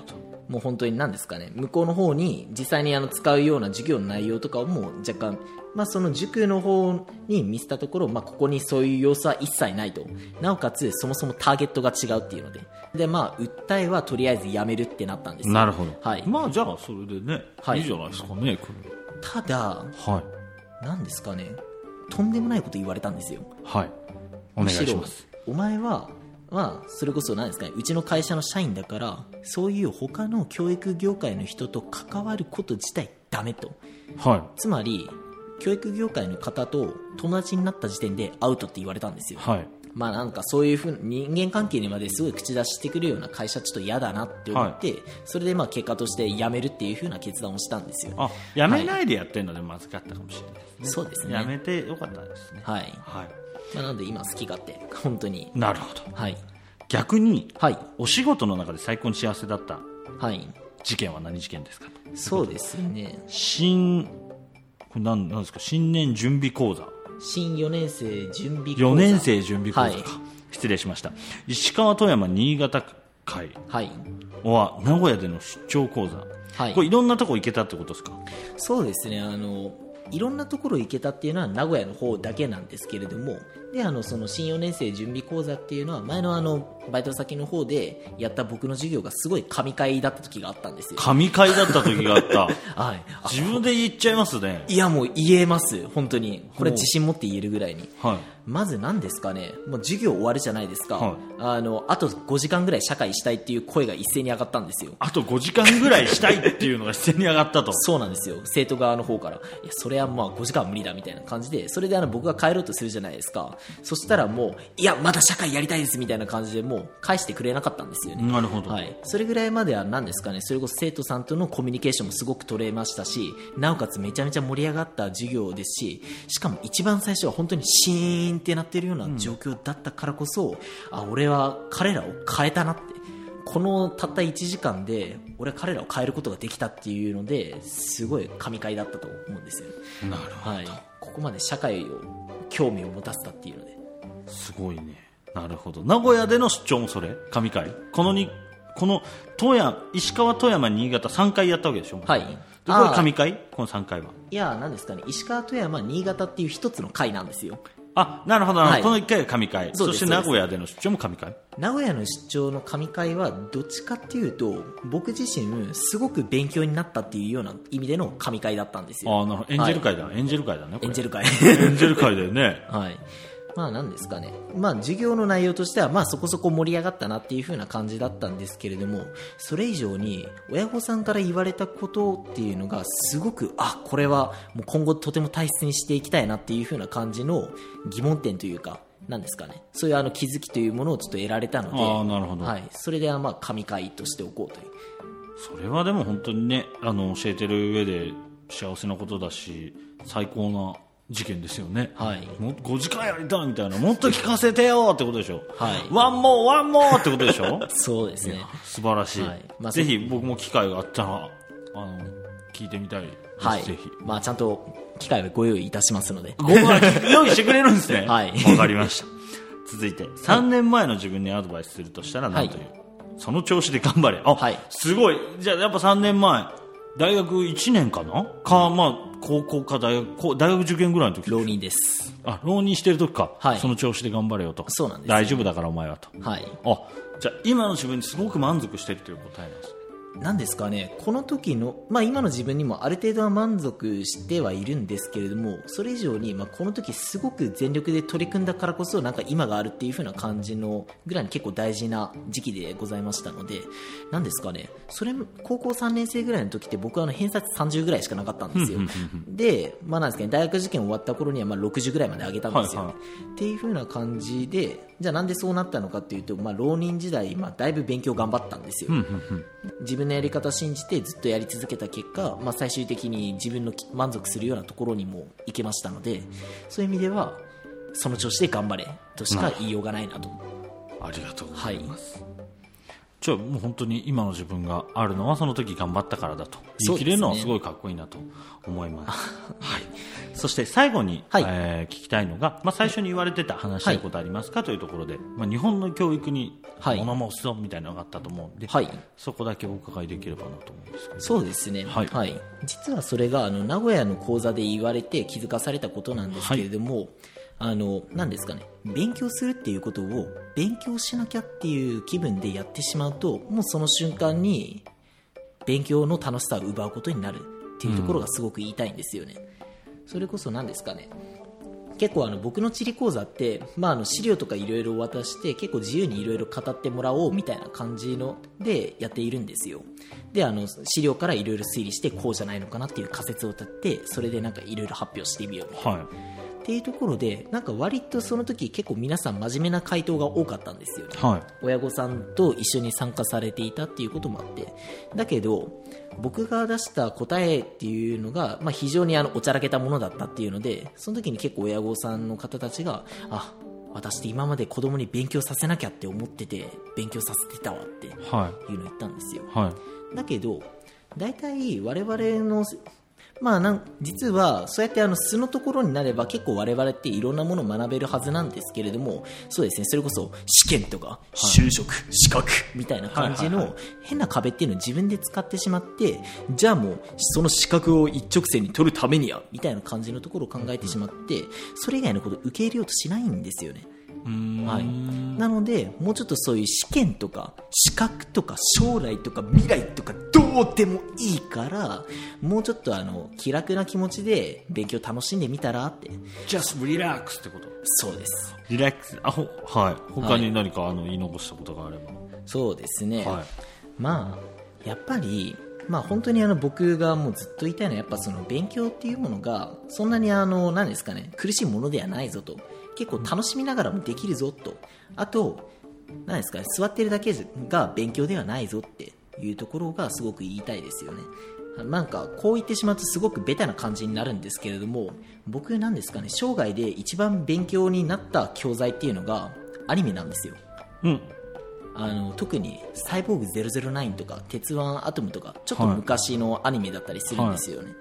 もう本当に何ですかね、向こうの方に実際にあの使うような授業の内容とかをもう若干、まあ、その塾の方に見せたところ、まあ、ここにそういう様子は一切ないと。なおかつそもそもターゲットが違うっていうので。で、まあ、訴えはとりあえずやめるってなったんですよ。なるほど、はい。まあじゃあそれでね、はい。い、いじゃないですかねこただれはい。なんですかね。とんでもないこと言われたんですよ。はい。お願いします。お前はまあ、それこそ何ですかねうちの会社の社員だからそういう他の教育業界の人と関わること自体ダメと。はい。つまり教育業界の方と友達になった時点でアウトって言われたんですよ。はい。まあなんかそういうふうに人間関係にまですごい口出ししてくるような会社ちょっと嫌だなって思って、それでまあ結果として辞めるっていうふうな決断をしたんですよ。あやめないでやってるのでまずかったかもしれないですね、そうですね。やめてよかったですね。はい、はい。まあ、なので今好き勝手本当に。なるほど。はい。逆にはい。お仕事の中で最高に幸せだったはい。事件は何事件ですか？そうですね。新これ何何ですか新年準備講座。新4年生準備講座。4年生準備講座か、はい。失礼しました。石川富山新潟会。はい。は名古屋での出張講座、はい。これいろんなとこ行けたってことですか？そうですね。あのいろんなところ行けたっていうのは名古屋の方だけなんですけれどもであのその新4年生準備講座っていうのは前のあのバイト先の方でやった僕の授業がすごい神回だった時があったんですよ。神会だった時があった。はい。あ自分で言っちゃいますね。いやもう言えます。本当に。これ自信持って言えるぐらいに。はい。まず何ですかね。もう授業終わるじゃないですか、はい。あのあと5時間ぐらい社会したいっていう声が一斉に上がったんですよ。あと5時間ぐらいしたいっていうのが自然に上がったと。そうなんですよ。生徒側の方から。いやそれはまあ5時間は無理だみたいな感じで。それであの僕が帰ろうとするじゃないですかそしたらもういやまだ社会やりたいですみたいな感じでもう返してくれなかったんですよね、なるほど、はい、それぐらいまでは何ですかね。それこそ生徒さんとのコミュニケーションもすごく取れましたしなおかつめちゃめちゃ盛り上がった授業ですししかも一番最初は本当にシーンってなってるような状況だったからこそ、あ俺は彼らを変えたなって。このたった1時間で俺は彼らを変えることができたっていうのですごい神回だったと思うんですよ、なるほはい、ここまで社会を興味を持たせたっていうので。どすごいね。なるほど。名古屋での出張もそれ？神会このにこの富山石川富山新潟3回やったわけでしょ？はい。でこれ神会この3回は。いや何ですかね。石川富山新潟っていう一つの会なんですよあなるほどはい。この1回が神会。そして名古屋での出張も神会。名古屋の出張の神会はどっちかっていうと僕自身すごく勉強になったっていうような意味での神会だったんですよ。ああなるほど。エンジェル会だ、エンジェル会だねエンジェル会。エンジェル会だよね。はいまあ何ですかね。まあ授業の内容としてはまあそこそこ盛り上がったなっていう風な感じだったんですけれどもそれ以上に親御さんから言われたことっていうのがすごくあこれはもう今後とても大切にしていきたいなっていう風な感じの疑問点というかなんですかね。そういうあの気づきというものをちょっと得られたのでああなるほど、はい、それではまあ神回としておこうという。それはでも本当にねあの教えてる上で幸せなことだし最高な事件ですよね、はい。もう5時間やりたいみたいなもっと聞かせてよってことでしょ、はい。ワンモーワンモーってことでしょ。そうですね。素晴らしい、はい。まあぜひ僕も機会があったらあの聞いてみたいです、はい。ぜひ。まあちゃんと機会はご用意いたしますので。ご飯用意してくれるんですね。はい。わかりました。続いて3年前の自分にアドバイスするとしたら何という、その調子で頑張れ。あ、はい。すごい。じゃあやっぱ3年前大学1年かな？かまあ高校か大学大学受験ぐらいの時。浪人です。あ浪人してる時か、はい。その調子で頑張れよと。そうなんです。大丈夫だからお前はと。はい。あじゃあ今の自分にすごく満足してるという答えなんですねなんですかね、この時の、まあ今の自分にもある程度は満足してはいるんですけれども、それ以上に、まあこの時すごく全力で取り組んだからこそ、なんか今があるっていう風な感じのぐらいに結構大事な時期でございましたので、なんですかね、それ、高校3年生ぐらいの時って僕はあの偏差値30ぐらいしかなかったんですよ。で、まあなんですかね、大学受験終わった頃にはまあ60ぐらいまで上げたんですよね。はいはっていう風な感じで、じゃあなんでそうなったのかっていうと、まあ浪人時代、まあだいぶ勉強頑張ったんですよ。自分のやり方を信じてずっとやり続けた結果、まあ、最終的に自分のき満足するようなところにも行けましたのでそういう意味ではその調子で頑張れとしか言いようがないなと。ありがとうござはいいます、じゃあもう本当に今の自分があるのはその時頑張ったからだと言い切れるのはすごいかっこいいなと思います。はい、そして最後に、はい。えー聞きたいのが、まあ、最初に言われてた話したいことありますか、というところで、まあ、日本の教育にはい。物申すぞみたいなのがあったと思うんで、はい。そこだけお伺いできればなと思うんですけど。そうですね、はい。実はそれがあの名古屋の講座で言われて気づかされたことなんですけれども、あの何ですかね。勉強するっていうことを勉強しなきゃっていう気分でやってしまうともうその瞬間に勉強の楽しさを奪うことになるっていうところがすごく言いたいんですよね、それこそ何ですかね。結構あの僕の地理講座って、まあ、あの資料とかいろいろ渡して結構自由にいろいろ語ってもらおうみたいな感じのでやっているんですよ。であの資料からいろいろ推理してこうじゃないのかなっていう仮説を立ってそれでなんかいろいろ発表してみようみたいな。はい。っていうところでなんか割とその時結構皆さん真面目な回答が多かったんですよね。はい。親御さんと一緒に参加されていたっていうこともあって。だけど僕が出した答えっていうのが、まあ、非常にあのおちゃらけたものだったっていうのでその時に結構親御さんの方たちがあ私って今まで子供に勉強させなきゃって思ってて勉強させてたわっていうはのを言ったんですよ。い。はい。だけど大体我々のまあなん実はそうやってあの素のところになれば結構我々っていろんなものを学べるはずなんですけれどもそうですねそれこそ試験とか就職、資格みたいな感じの変な壁っていうのを自分で使ってしまってじゃあもうその資格を一直線に取るためにはみたいな感じのところを考えてしまってそれ以外のことを受け入れようとしないんですよね。はい、なのでもうちょっとそういう試験とか資格とか将来とか未来とかどうでもいいからもうちょっとあの気楽な気持ちで勉強楽しんでみたらって。just relax ってこと？そうです。リラックス。あほはい。他に何か、あの言い残したことがあれば。そうですね、はい。まあやっぱりまあ本当にあの僕がもうずっと言いたいのはやっぱその勉強っていうものがそんなにあの何ですかね苦しいものではないぞと結構楽しみながらもできるぞと。あと何ですかね座ってるだけが勉強ではないぞっていうところがすごく言いたいですよね。なんかこう言ってしまうとすごくベタな感じになるんですけれども僕なんですかね生涯で一番勉強になった教材っていうのがアニメなんですよ。うん。あの特に「サイボーグ009」とか「鉄腕アトム」とかちょっと昔のアニメだったりするんですよね、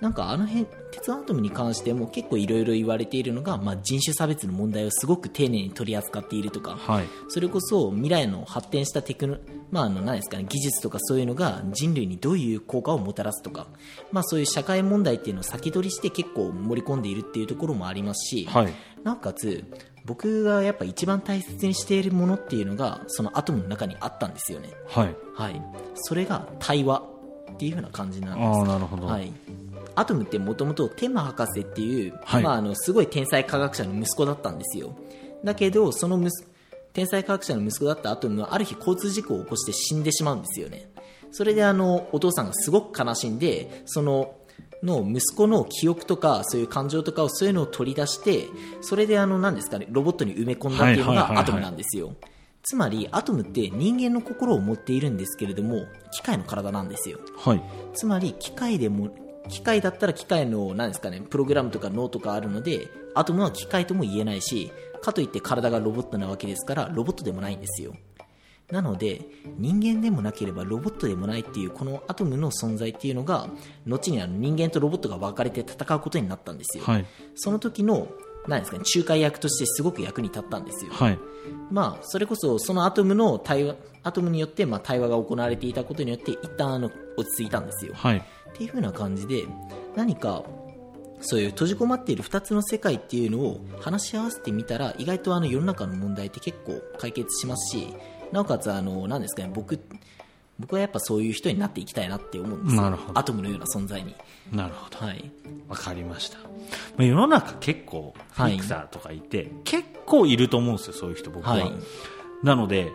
なんかあの辺鉄腕アトムに関しても結構いろいろ言われているのが、まあ、人種差別の問題をすごく丁寧に取り扱っているとか、はい。それこそ未来の発展したテクノ、まあ、あの何ですかね、技術とかそういうのが人類にどういう効果をもたらすとか、まあ、そういう社会問題っていうのを先取りして結構盛り込んでいるっていうところもありますし、はい。なおかつ僕がやっぱ一番大切にしているものっていうのがそのアトムの中にあったんですよね。はい。はい。それが対話っていう風な感じなんです。ああなるほど、はい、アトムってもともと天馬博士っていう、はい。まあ、あのすごい天才科学者の息子だったんですよ。だけどその息天才科学者の息子だったアトムはある日交通事故を起こして死んでしまうんですよね。それであのお父さんがすごく悲しんでそのの息子の記憶とかそういう感情とかをそういうのを取り出してそれであの何ですかねロボットに埋め込んだっていうのがアトムなんですよ。つまりアトムって人間の心を持っているんですけれども機械の体なんですよ。はい。つまり機械でも機械だったら機械の何ですかねプログラムとか脳とかあるのでアトムは機械とも言えないしかといって体がロボットなわけですからロボットでもないんですよ。なので人間でもなければロボットでもないっていうこのアトムの存在っていうのが後にあの人間とロボットが分かれて戦うことになったんですよ、はい。その時の何ですかね仲介役としてすごく役に立ったんですよ。はい。まあ、それこそそのアトムの対話アトムによってまあ対話が行われていたことによって一旦あの落ち着いたんですよ。はいっていう風な感じで何かそういう閉じこまっている2つの世界っていうのを話し合わせてみたら意外とあの世の中の問題って結構解決しますしなおかつあの何ですかね僕僕はやっぱそういう人になっていきたいなって思うんですよなるほどアトムのような存在に。なるほどはい、わかりました。まあ世の中結構フはいィクサーとかいて、結構いると思うんですよ、そういう人僕は。はいなので、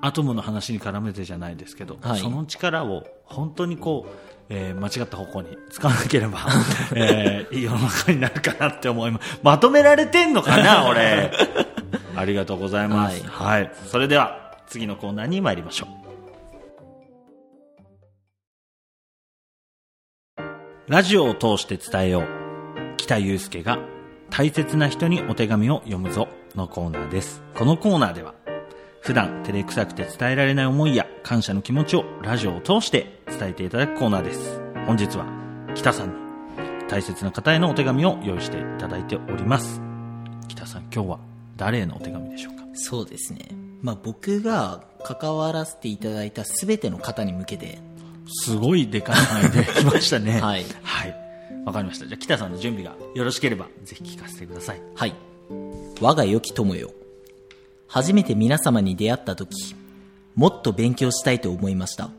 アトムの話に絡めてじゃないですけど、はいその力を本当にこう、えー間違った方向に使わなければ、えーいい世の中になるかなって思います。まとめられてんのかな、俺。ありがとうございます。ははい。それでは、次のコーナーに参りましょう。ラジオを通して伝えよう。北祐介が大切な人にお手紙を読むぞのコーナーです。このコーナーでは、普段照れくさくて伝えられない思いや感謝の気持ちをラジオを通して伝えていただくコーナーです。本日は北さんに大切な方へのお手紙を用意していただいております。北さん、今日は誰へのお手紙でしょうか？そうですね。まあ僕が関わらせていただいた全ての方に向けて、すごいでかい範囲で 来ましたね。はいはい。わかりました。じゃあ、北さんの準備がよろしければ、ぜひ聞かせてください。はい。我が良き友よ。初めて皆様に出会った時、もっと勉強したいと思いました。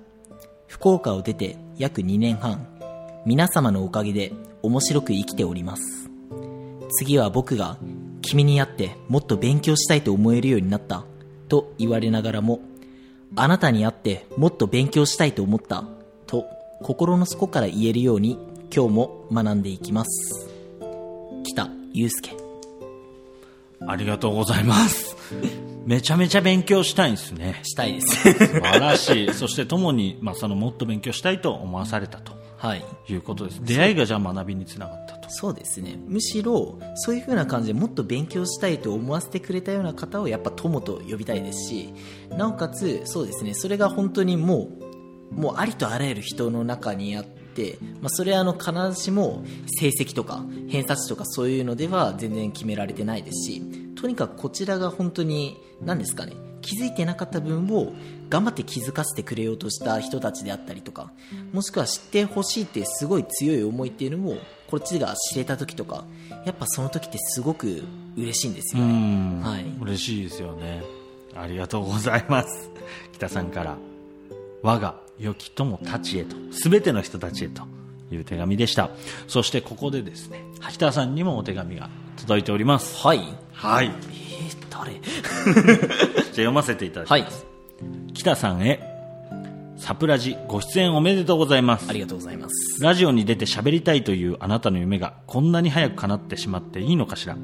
福岡を出て約2年半、皆様のおかげで面白く生きております。次は僕が君に会ってもっと勉強したいと思えるようになったと言われながらも、あなたに会ってもっと勉強したいと思ったと心の底から言えるように今日も学んでいきます。北祐介。ありがとうございます。めちゃめちゃ勉強したいんですね。したいです。素晴らしい。そして、ともに、まあ、その、もっと勉強したいと思わされたとはい。いうことです。出会いがじゃあ学びにつながったと。そうですね。むしろ、そういう風な感じでもっと勉強したいと思わせてくれたような方をやっぱ友と呼びたいですし、なおかつ、そうですね、それが本当にもう、もうありとあらゆる人の中にあって、まあ、それはあの必ずしも成績とか偏差値とかそういうのでは全然決められてないですし、とにかくこちらが本当に、何ですかね、気づいてなかった部分を頑張って気づかせてくれようとした人たちであったりとかもしくは知ってほしいってすごい強い思いっていうのもこっちが知れた時とかやっぱその時ってすごく嬉しいんですうよねん。はい嬉しいですよね。ありがとうございます。北さんから、我が良き友たちへと、すべての人たちへという手紙でした。そしてここでですね、北さんにもお手紙が届いております。はいはい。えー、誰？じゃあ読ませていただきはいます。北さんへ、サプラジご出演おめでとうございますあ。りがとうございますラジオに出て喋りたいというあなたの夢がこんなに早く叶ってしまっていいのかしら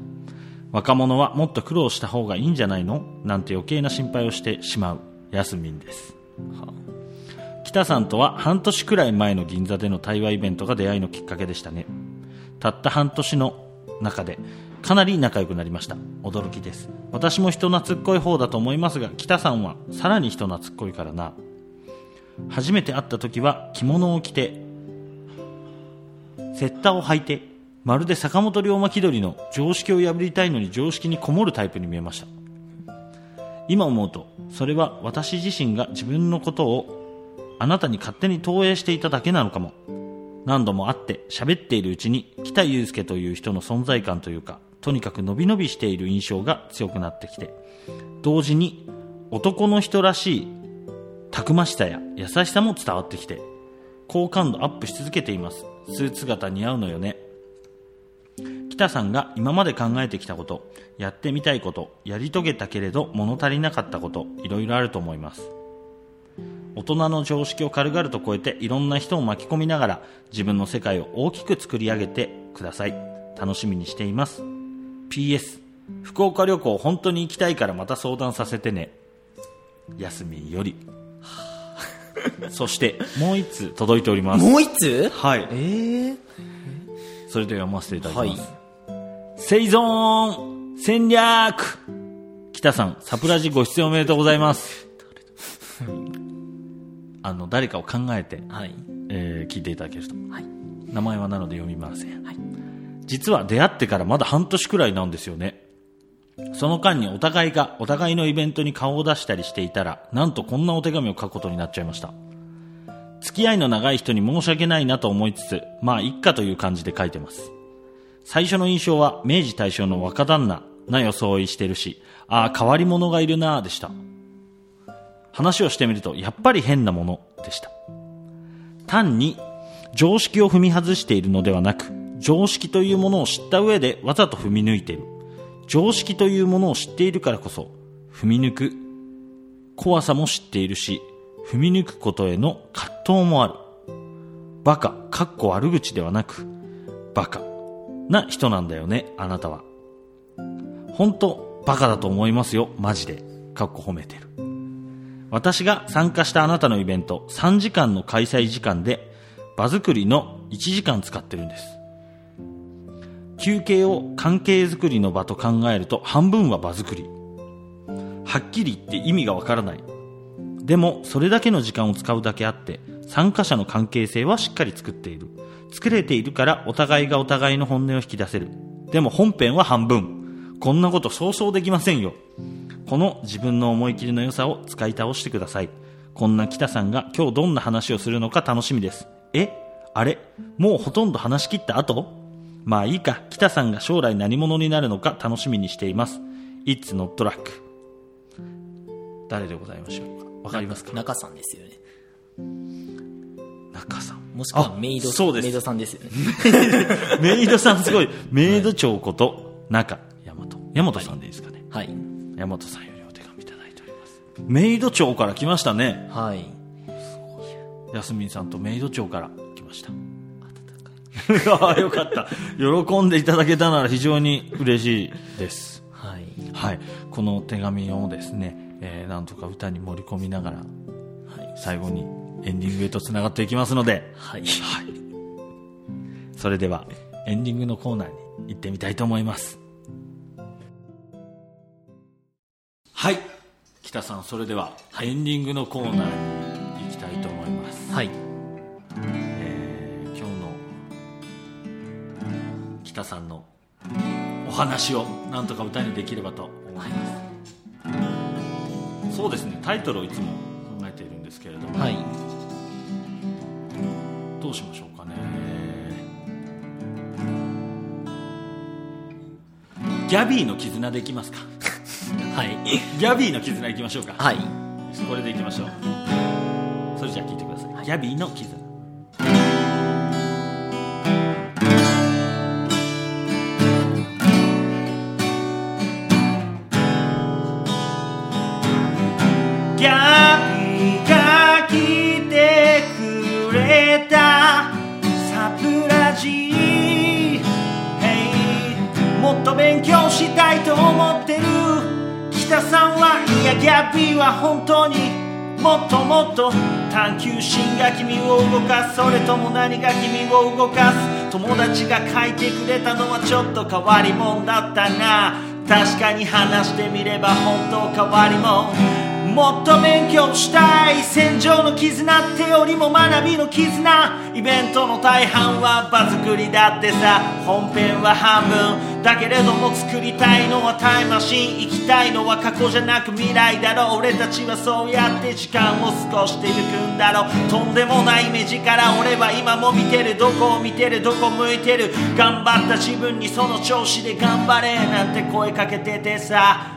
若者はもっと苦労した方がいいんじゃないの？なんて余計な心配をしてしまうヤスミンです北さんとは半年くらい前の銀座での対話イベントが出会いのきっかけでしたね。たった半年の中でかなり仲良くなりました。驚きです。私も人懐っこい方だと思いますが北さんはさらに人懐っこいからな。初めて会った時は着物を着てセッタを履いてまるで坂本龍馬気取りの常識を破りたいのに常識にこもるタイプに見えました。今思うとそれは私自身が自分のことをあなたに勝手に投影していただけなのかも。何度も会って喋っているうちに北祐介という人の存在感というかとにかく伸び伸びしている印象が強くなってきて同時に男の人らしいたくましさや優しさも伝わってきて好感度アップし続けています。スーツ姿似合うのよね。北さんが今まで考えてきたことやってみたいことやり遂げたけれど物足りなかったこといろいろあると思います。大人の常識を軽々と超えていろんな人を巻き込みながら自分の世界を大きく作り上げてください。楽しみにしています。PS 福岡旅行本当に行きたいからまた相談させてね。やすみんより。そしてもう一通届いております。もう一つはい。えー、それでは読ませていただきはい。ます、生存戦略。北さんサプラジご出演おめでとうございます あの誰かを考えて、はい。えー聞いていただけると。はい。名前はなので読みません、はい。実は出会ってからまだ半年くらいなんですよね。その間にお互いがお互いのイベントに顔を出したりしていたらなんとこんなお手紙を書くことになっちゃいました。付き合いの長い人に申し訳ないなと思いつつまあ一家という感じで書いてます。最初の印象は明治大正の若旦那な装いしてるしああ変わり者がいるなあでした話をしてみるとやっぱり変なものでした。単に常識を踏み外しているのではなく常識というものを知った上でわざと踏み抜いている。常識というものを知っているからこそ踏み抜く怖さも知っているし踏み抜くことへの葛藤もある。バカかっこ悪口ではなくバカな人なんだよねあなたは。本当バカだと思いますよマジで。かっこ褒めてる。私が参加したあなたのイベント3時間の開催時間で場作りの1時間使ってるんです休憩を関係づくりの場と考えると半分は場作りはっきり言って意味がわからないでもそれだけの時間を使うだけあって参加者の関係性はしっかり作っている作れているからお互いがお互いの本音を引き出せる。でも本編は半分。こんなことそうそうできませんよ。この自分の思い切りの良さを使い倒してください。こんな北さんが今日どんな話をするのか楽しみです。え？あれ？もうほとんど話し切った後？まあいいか、北さんが将来何者になるのか楽しみにしています。It's not luck. 誰でございましょうか？わかりますか？中さんですよね中さん。もしくはメイドそうですメイドさんですよね メイドさんすごい。メイド長こと中大和。大和さんでいいですかね？はい大和さんよりお手紙いただいております。メイド長から来ましたね。はいヤスミンさんとメイド長から来ました。ああ、よかった。喜んでいただけたなら非常に嬉しいです。はいはい。この手紙をですね、えーなんとか歌に盛り込みながら、はい最後にエンディングへと繋がっていきますので、はいはい。それでは、エンディングのコーナーに行ってみたいと思います。北さん、それでは、エンディングのコーナーに行きたいと思います。はい。えー今日の北さんのお話をなんとか歌にできればと思います、そうですねタイトルをいつも考えているんですけれども、はい。どうしましょうかね。ギャビーの絆でいきますか？はい。ギャビーの絆いきましょうか。はい。これでいきましょう。それじゃあ聞いてください、ギャビーの絆は本当にもっともっと探求心が君を動かす。それとも何が君を動かす。友達が書いてくれたのはちょっと変わりもんだったな。確かに話してみれば本当変わりもん。もっと勉強したい戦場の絆ってよりも学びの絆。イベントの大半は場作りだってさ。本編は半分。だけれども作りたいのはタイムマシン。行きたいのは過去じゃなく未来だろう。俺たちはそうやって時間を過ごしていくんだろう。とんでもない目力。俺は今も見てる。どこを見てる。どこ向いてる。頑張った自分にその調子で頑張れ。なんて声かけててさ。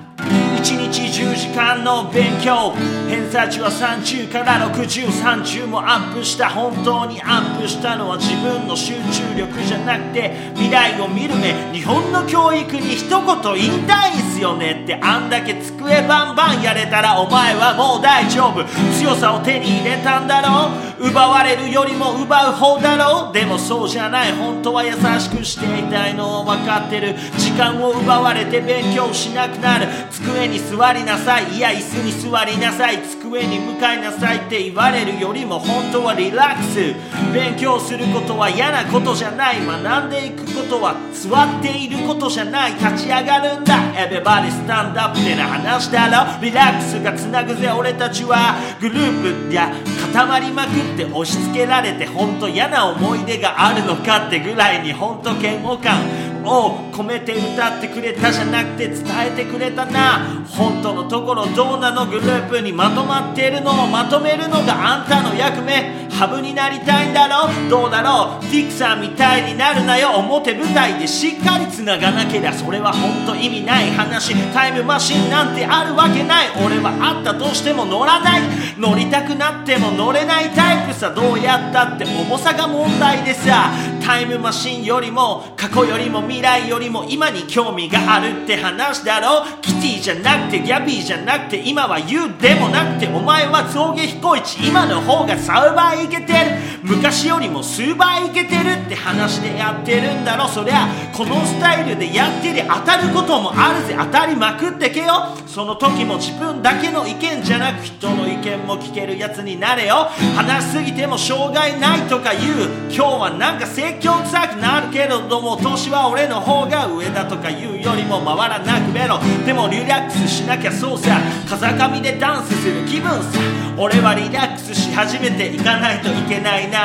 日10時間の勉強偏差値は30から6030もアップした本当にアップしたのは自分の集中力じゃなくて未来を見る目日本の教育に一言言いたいんすよねってあんだけ机バンバンやれたらお前はもう大丈夫強さを手に入れたんだろう奪われるよりも奪う方だろうでもそうじゃない本当は優しくしていたいのを分かってる時間を奪われて勉強しなくなる。机にに座りなさい。いや椅子に座りなさい。机に向かいなさいって言われるよりも本当はリラックス。勉強することは嫌なことじゃない。学んでいくことは座っていることじゃない。立ち上がるんだ。Everybody stand up ってな話だろ。リラックスがつなぐぜ。俺たちはグループや固まりまくって押し付けられて本当嫌な思い出があるのかってぐらいに本当嫌悪感。を込めて歌ってくれたじゃなくて伝えてくれたな。本当のところどうなのグループにまとまってるのをまとめるのがあんたの役目。ハブになりたいんだろ？どうだろう？フィクサーみたいになるなよ。表舞台でしっかり繋がなけりゃ。それは本当意味ない話。タイムマシンなんてあるわけない。俺はあったとしても乗らない。乗りたくなっても乗れないタイプさ。どうやったって重さが問題でさタイムマシンよりも過去よりも未来よりも今に興味があるって話だろキティじゃなくてギャビーじゃなくて今は You でもなくてお前は象牙彦一今の方がサウバーいけてる昔よりも数倍いけてるって話でやってるんだろ。そりゃこのスタイルでやってり当たることもあるぜ。当たりまくってけよ。その時も自分だけの意見じゃなく人の意見も聞けるやつになれよ。話しすぎても障害ないとか言う。今日はなんか説教臭くなるけれども年は俺の方が上だとか言うよりも回らなくべろ。でもリラックスしなきゃそうさ。風上でダンスする気分さ。俺はリラックスし始めていかないといけないな。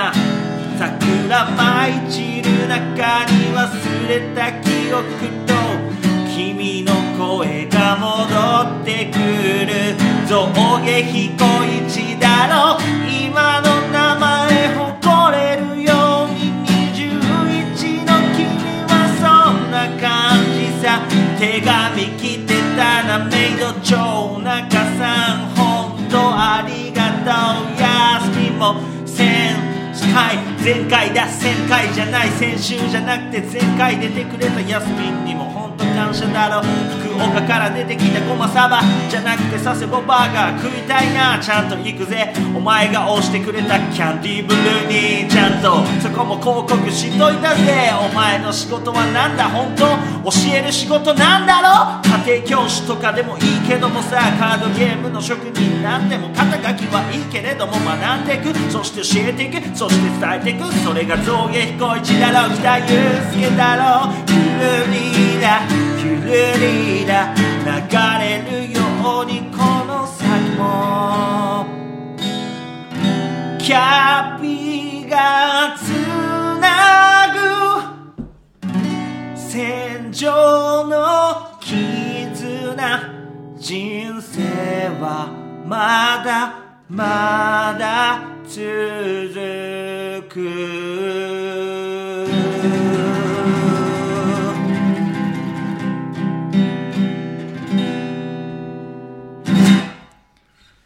桜舞い散る中に忘れた記憶と君の声が戻ってくる。象牙彦一だろ。今の名前誇れるように21の君はそんな感じさ。手紙来てたなメイド長中さん。本当ありがとう。やすみも回前回だ1000回じゃない先週じゃなくて前回出てくれたヤスミンにも。本当感謝だろ。福岡から出てきたごまサバじゃなくて佐世保バーガー食いたいな。ちゃんと行くぜ。お前が押してくれたキャンディーブルーにちゃんと。そこも広告しといたぜ。お前の仕事はなんだ？本当教える仕事なんだろ？家庭教師とかでもいいけどもさ。カードゲームの職人なんでも肩書きはいいけれども。学んでいく。そして教えていく。そして伝えてくそれが象牙彦一だろう北祐介だろゆるりだゆるりだ流れるようにこの先もキャピがつなぐ戦場の絆人生はまだまだ続く。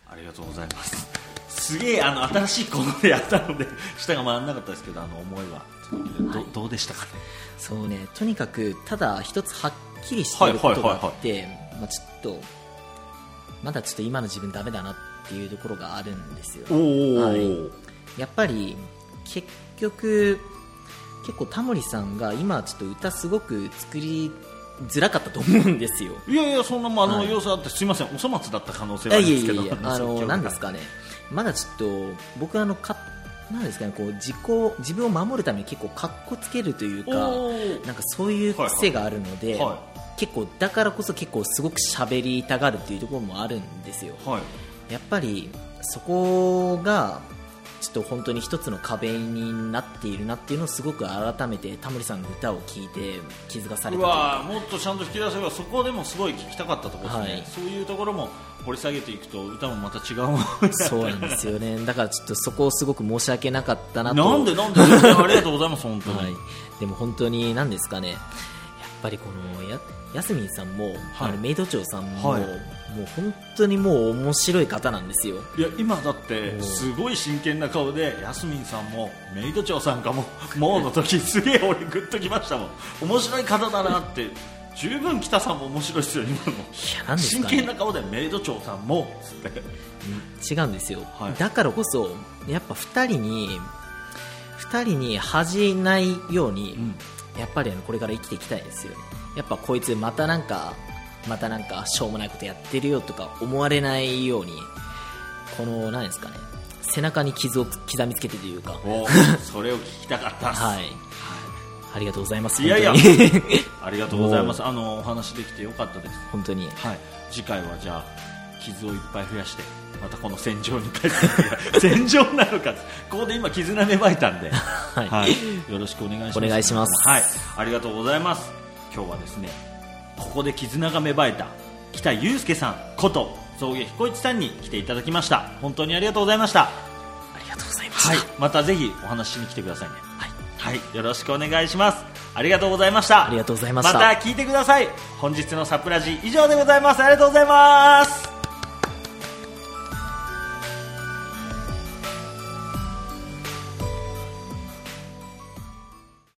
ありがとうございます。すげえあの新しいコーナーでやったので舌が回らなかったですけどあの思いは。ど,、どうでしたかね？そうねとにかくただ一つはっきりしていることがあって、まあ、ちょっとまだちょっと今の自分ダメだなっていうところがあるんですよ。はい。やっぱり結局結構タモリさんが今ちょっと歌すごく作りづらかったと思うんですよ。いやいやそんなもんあのはい要素あってすいません。お粗末だった可能性はあいやるんですけどい。やいやあのなんですかね。まだちょっと僕あのかなんですかねこう自己自分を守るために結構かっこつけるというかなんかそういう癖があるので、はいは結構だからこそ結構すごく喋りたがるっていうところもあるんですよ。はいやっぱりそこがちょっと本当に一つの壁になっているなっていうのをすごく改めてタモリさんの歌を聴いて気づかされうたというわかーもっとちゃんと引き出せばそこでもすごい聞きたかったところですね、はい。そういうところも掘り下げていくと歌もまた違うものそうなんですよね。だからちょっとそこをすごく申し訳なかったなと。なんでなんで？ありがとうございます本当に、はい、でも本当に何ですかねぱりこのややすみんさんも、あのメイド長さんも、はい。もう本当にもう面白い方なんですよ。いや今だっておすごい真剣な顔でヤスミンさんもメイド長さんかももうの時すげえ俺グッときましたもん。面白い方だなって十分北さんも面白いですよ今の。いやなんです真剣な顔でメイド長さんも。違うんですよ、はい。だからこそやっぱ2人に2人に恥じないように、やっぱりあのこれから生きていきたいですよね。やっぱこいつまたなんかまたなんかしょうもないことやってるよとか思われないようにこの何ですかね背中に傷を刻みつけてというか。おそれを聞きたかったっす、はい。ありがとうございますいやいや。ありがとうございます。あのお話できてよかったです。本当に。はい。次回はじゃあ傷をいっぱい増やしてまたこの戦場に帰って 戦場なのか。ここで今絆芽生えたんで、はい。はい、よろしくお願いします。お願いします。はい。ありがとうございます。今日はですねここで絆が芽生えた北祐介さんこと象牙彦一さんに来ていただきました。本当にありがとうございました。ありがとうございました、はい。またぜひお話ししに来てくださいね。はい、よろしくお願いします。ありがとうございました。ありがとうございました。また聞いてください。本日のサプラジ以上でございます。ありがとうございます